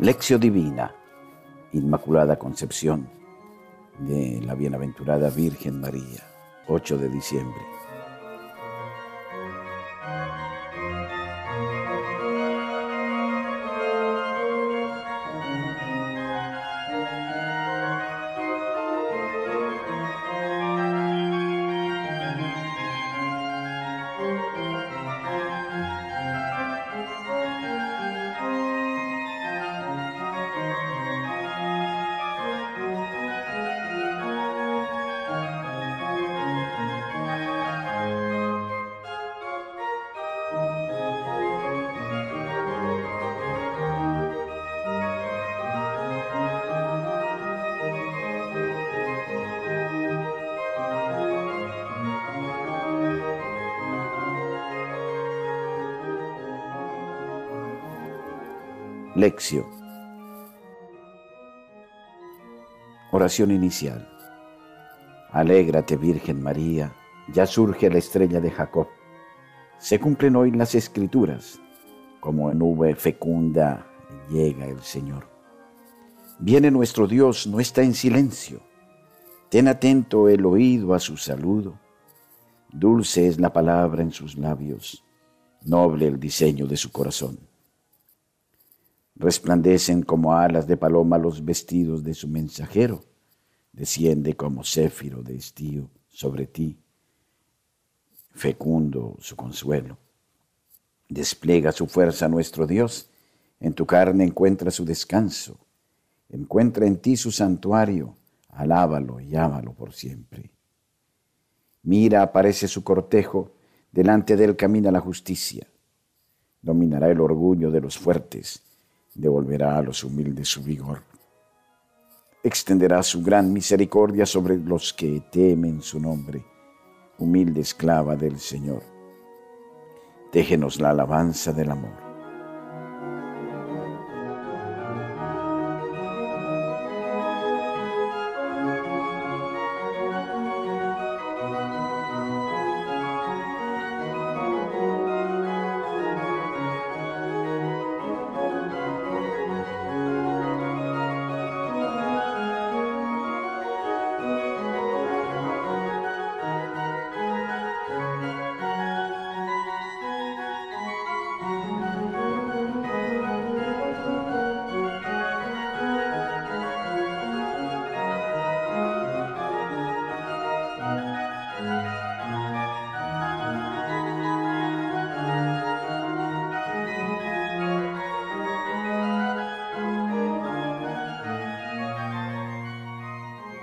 Lección Divina, Inmaculada Concepción de la Bienaventurada Virgen María, 8 de diciembre. Lección. Oración inicial. Alégrate, Virgen María, ya surge la estrella de Jacob. Se cumplen hoy las escrituras, como nube fecunda llega el Señor. Viene nuestro Dios, no está en silencio. Ten atento el oído a su saludo. Dulce es la palabra en sus labios, noble el diseño de su corazón. Resplandecen como alas de paloma los vestidos de su mensajero. Desciende como céfiro de estío sobre ti, fecundo su consuelo. Despliega su fuerza nuestro Dios, en tu carne encuentra su descanso, encuentra en ti su santuario, alábalo y ámalo por siempre. Mira, aparece su cortejo, delante de él camina la justicia. Dominará el orgullo de los fuertes devolverá a los humildes su vigor. Extenderá su gran misericordia sobre los que temen su nombre, humilde esclava del Señor. Déjenos la alabanza del amor.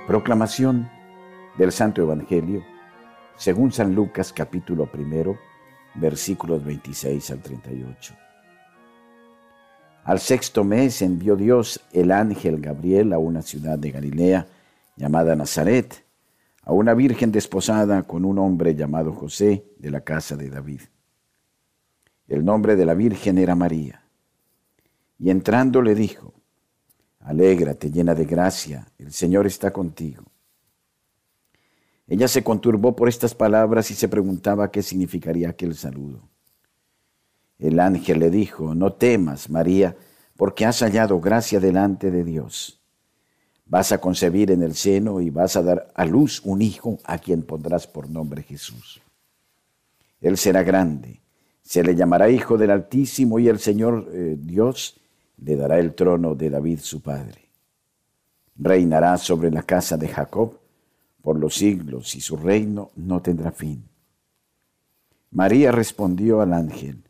Proclamación del Santo Evangelio según San Lucas capítulo primero, versículos 26 al 38. Al sexto mes envió Dios el ángel Gabriel a una ciudad de Galilea llamada Nazaret, a una virgen desposada con un hombre llamado José de la casa de David. El nombre de la virgen era María. Y entrando le dijo, Alégrate, llena de gracia, el Señor está contigo. Ella se conturbó por estas palabras y se preguntaba qué significaría aquel saludo. El ángel le dijo, no temas, María, porque has hallado gracia delante de Dios. Vas a concebir en el seno y vas a dar a luz un hijo a quien pondrás por nombre Jesús. Él será grande, se le llamará Hijo del Altísimo y el Señor eh, Dios le dará el trono de David su padre. Reinará sobre la casa de Jacob por los siglos y su reino no tendrá fin. María respondió al ángel,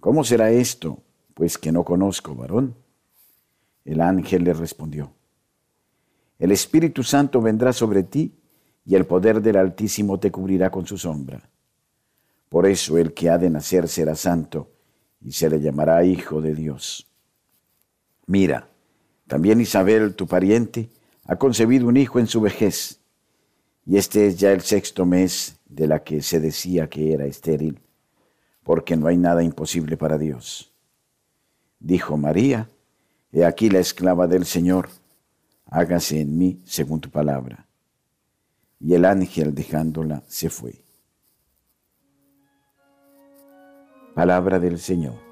¿cómo será esto, pues que no conozco varón? El ángel le respondió, el Espíritu Santo vendrá sobre ti y el poder del Altísimo te cubrirá con su sombra. Por eso el que ha de nacer será santo y se le llamará Hijo de Dios. Mira, también Isabel, tu pariente, ha concebido un hijo en su vejez, y este es ya el sexto mes de la que se decía que era estéril, porque no hay nada imposible para Dios. Dijo María, He aquí la esclava del Señor, hágase en mí según tu palabra. Y el ángel dejándola se fue. Palabra del Señor.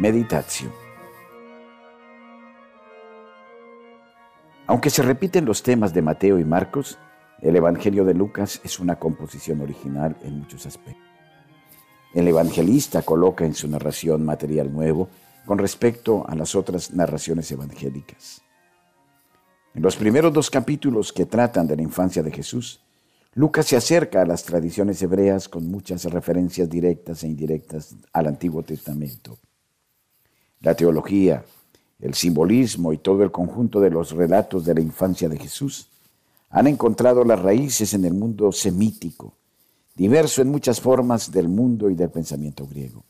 Meditación. Aunque se repiten los temas de Mateo y Marcos, el Evangelio de Lucas es una composición original en muchos aspectos. El evangelista coloca en su narración material nuevo con respecto a las otras narraciones evangélicas. En los primeros dos capítulos que tratan de la infancia de Jesús, Lucas se acerca a las tradiciones hebreas con muchas referencias directas e indirectas al Antiguo Testamento. La teología, el simbolismo y todo el conjunto de los relatos de la infancia de Jesús han encontrado las raíces en el mundo semítico, diverso en muchas formas del mundo y del pensamiento griego.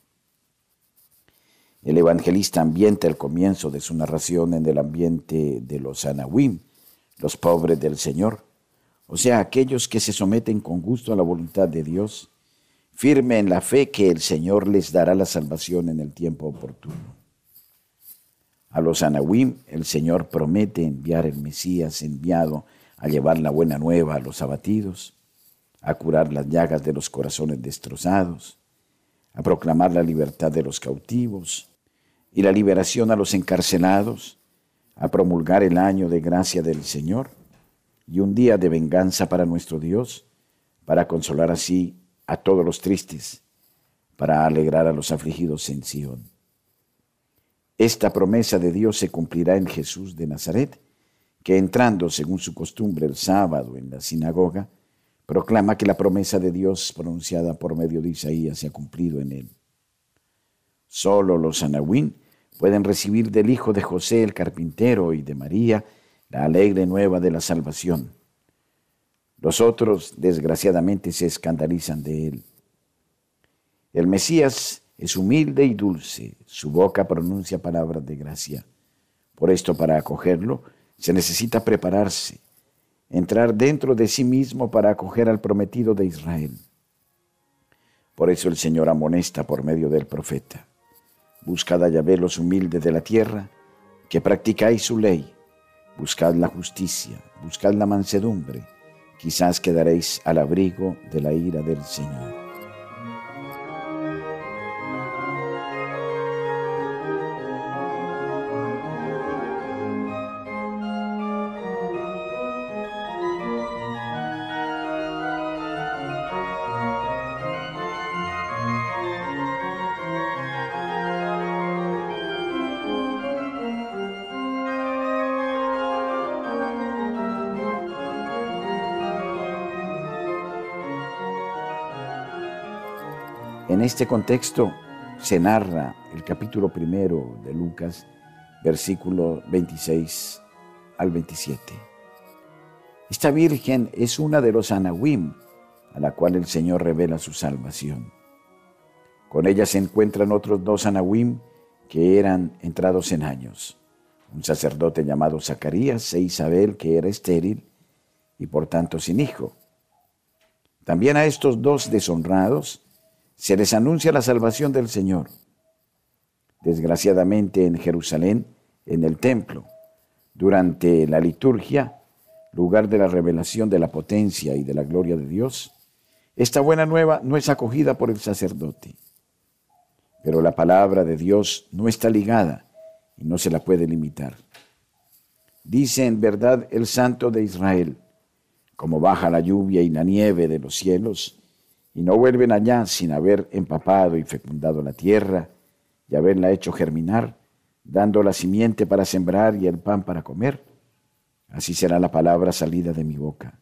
El evangelista ambienta el comienzo de su narración en el ambiente de los anahuim, los pobres del Señor, o sea, aquellos que se someten con gusto a la voluntad de Dios, firme en la fe que el Señor les dará la salvación en el tiempo oportuno. A los Anahuim el Señor promete enviar el Mesías enviado a llevar la buena nueva a los abatidos, a curar las llagas de los corazones destrozados, a proclamar la libertad de los cautivos y la liberación a los encarcelados, a promulgar el año de gracia del Señor y un día de venganza para nuestro Dios, para consolar así a todos los tristes, para alegrar a los afligidos en Sión. Esta promesa de Dios se cumplirá en Jesús de Nazaret, que entrando según su costumbre el sábado en la sinagoga, proclama que la promesa de Dios pronunciada por medio de Isaías se ha cumplido en él. Solo los anahuín pueden recibir del hijo de José el carpintero y de María la alegre nueva de la salvación. Los otros, desgraciadamente, se escandalizan de él. El Mesías es humilde y dulce, su boca pronuncia palabras de gracia. Por esto, para acogerlo, se necesita prepararse, entrar dentro de sí mismo para acoger al prometido de Israel. Por eso el Señor amonesta por medio del profeta. Buscad a Yahvé los humildes de la tierra, que practicáis su ley. Buscad la justicia, buscad la mansedumbre, quizás quedaréis al abrigo de la ira del Señor. En este contexto se narra el capítulo primero de Lucas, versículo 26 al 27. Esta virgen es una de los anahuim a la cual el Señor revela su salvación. Con ella se encuentran otros dos anahuim que eran entrados en años, un sacerdote llamado Zacarías e Isabel que era estéril y por tanto sin hijo. También a estos dos deshonrados se les anuncia la salvación del Señor. Desgraciadamente en Jerusalén, en el templo, durante la liturgia, lugar de la revelación de la potencia y de la gloria de Dios, esta buena nueva no es acogida por el sacerdote. Pero la palabra de Dios no está ligada y no se la puede limitar. Dice en verdad el Santo de Israel, como baja la lluvia y la nieve de los cielos, y no vuelven allá sin haber empapado y fecundado la tierra y haberla hecho germinar, dando la simiente para sembrar y el pan para comer, así será la palabra salida de mi boca.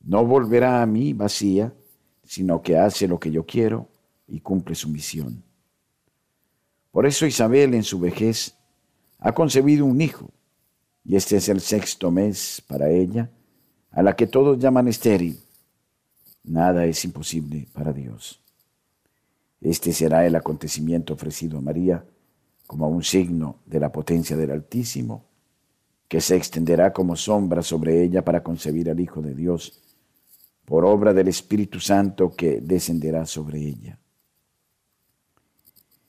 no volverá a mí vacía, sino que hace lo que yo quiero y cumple su misión. Por eso Isabel en su vejez ha concebido un hijo, y este es el sexto mes para ella, a la que todos llaman estéril. Nada es imposible para Dios. Este será el acontecimiento ofrecido a María como un signo de la potencia del Altísimo, que se extenderá como sombra sobre ella para concebir al Hijo de Dios, por obra del Espíritu Santo que descenderá sobre ella.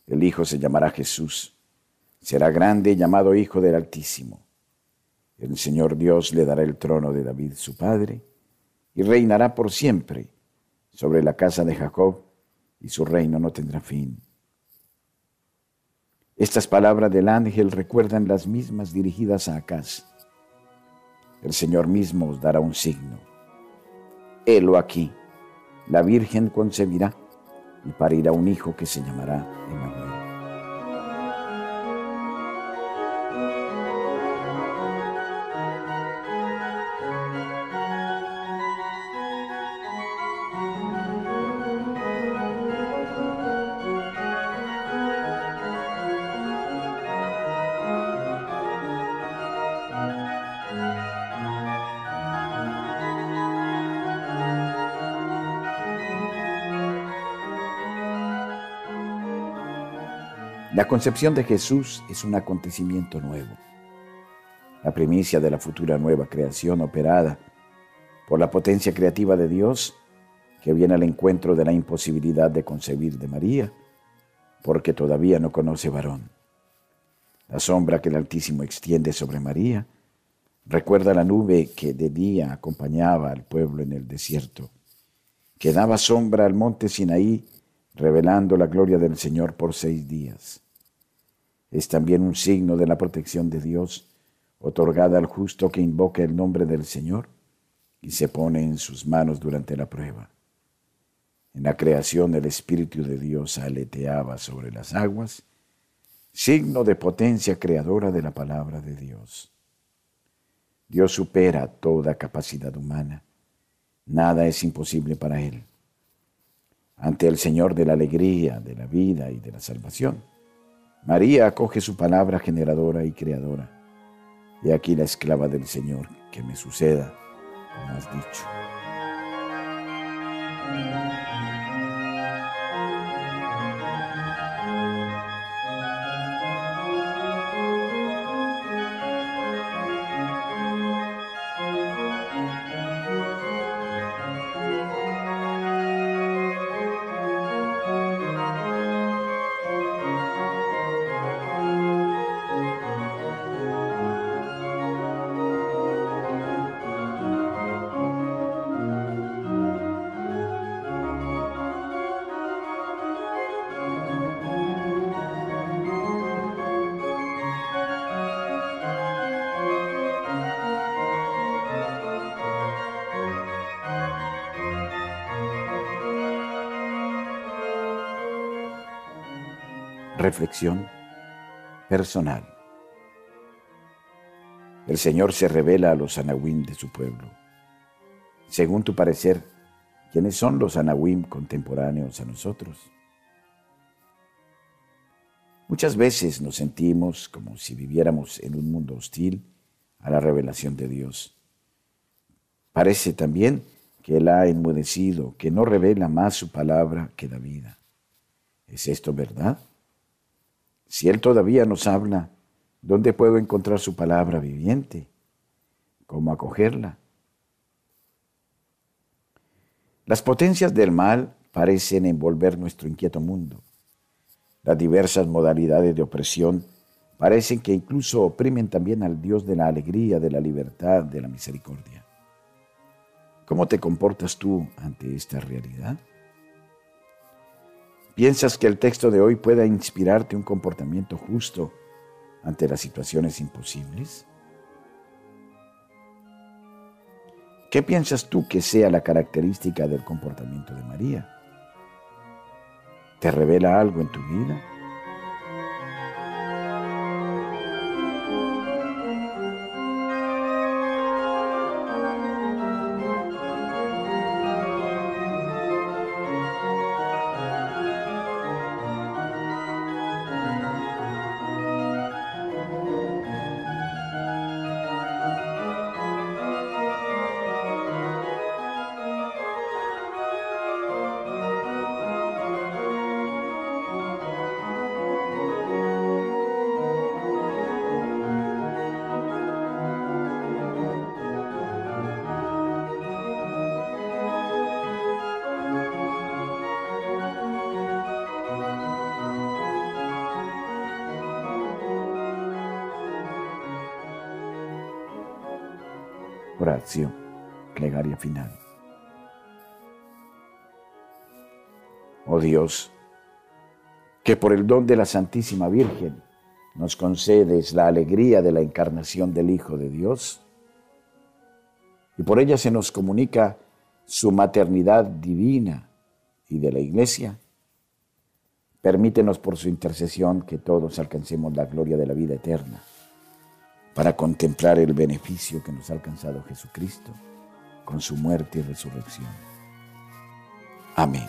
El Hijo se llamará Jesús, será grande llamado Hijo del Altísimo. El Señor Dios le dará el trono de David su padre, y reinará por siempre sobre la casa de Jacob, y su reino no tendrá fin. Estas palabras del ángel recuerdan las mismas dirigidas a Acaz. El Señor mismo os dará un signo. Helo aquí, la Virgen concebirá y parirá un hijo que se llamará Emmanuel. La concepción de Jesús es un acontecimiento nuevo, la primicia de la futura nueva creación operada por la potencia creativa de Dios que viene al encuentro de la imposibilidad de concebir de María, porque todavía no conoce varón. La sombra que el Altísimo extiende sobre María recuerda la nube que de día acompañaba al pueblo en el desierto, que daba sombra al monte Sinaí, revelando la gloria del Señor por seis días es también un signo de la protección de Dios otorgada al justo que invoca el nombre del Señor y se pone en sus manos durante la prueba. En la creación el Espíritu de Dios aleteaba sobre las aguas, signo de potencia creadora de la palabra de Dios. Dios supera toda capacidad humana. Nada es imposible para Él. Ante el Señor de la alegría, de la vida y de la salvación, María acoge su palabra generadora y creadora. He aquí la esclava del Señor, que me suceda, como has dicho. Reflexión personal. El Señor se revela a los anahuim de su pueblo. Según tu parecer, ¿quiénes son los anahuim contemporáneos a nosotros? Muchas veces nos sentimos como si viviéramos en un mundo hostil a la revelación de Dios. Parece también que Él ha enmudecido, que no revela más su palabra que da vida. ¿Es esto verdad? Si Él todavía nos habla, ¿dónde puedo encontrar su palabra viviente? ¿Cómo acogerla? Las potencias del mal parecen envolver nuestro inquieto mundo. Las diversas modalidades de opresión parecen que incluso oprimen también al Dios de la alegría, de la libertad, de la misericordia. ¿Cómo te comportas tú ante esta realidad? ¿Piensas que el texto de hoy pueda inspirarte un comportamiento justo ante las situaciones imposibles? ¿Qué piensas tú que sea la característica del comportamiento de María? ¿Te revela algo en tu vida? Plegaria final. Oh Dios, que por el don de la Santísima Virgen nos concedes la alegría de la encarnación del Hijo de Dios, y por ella se nos comunica su maternidad divina y de la Iglesia, permítenos por su intercesión que todos alcancemos la gloria de la vida eterna para contemplar el beneficio que nos ha alcanzado Jesucristo con su muerte y resurrección. Amén.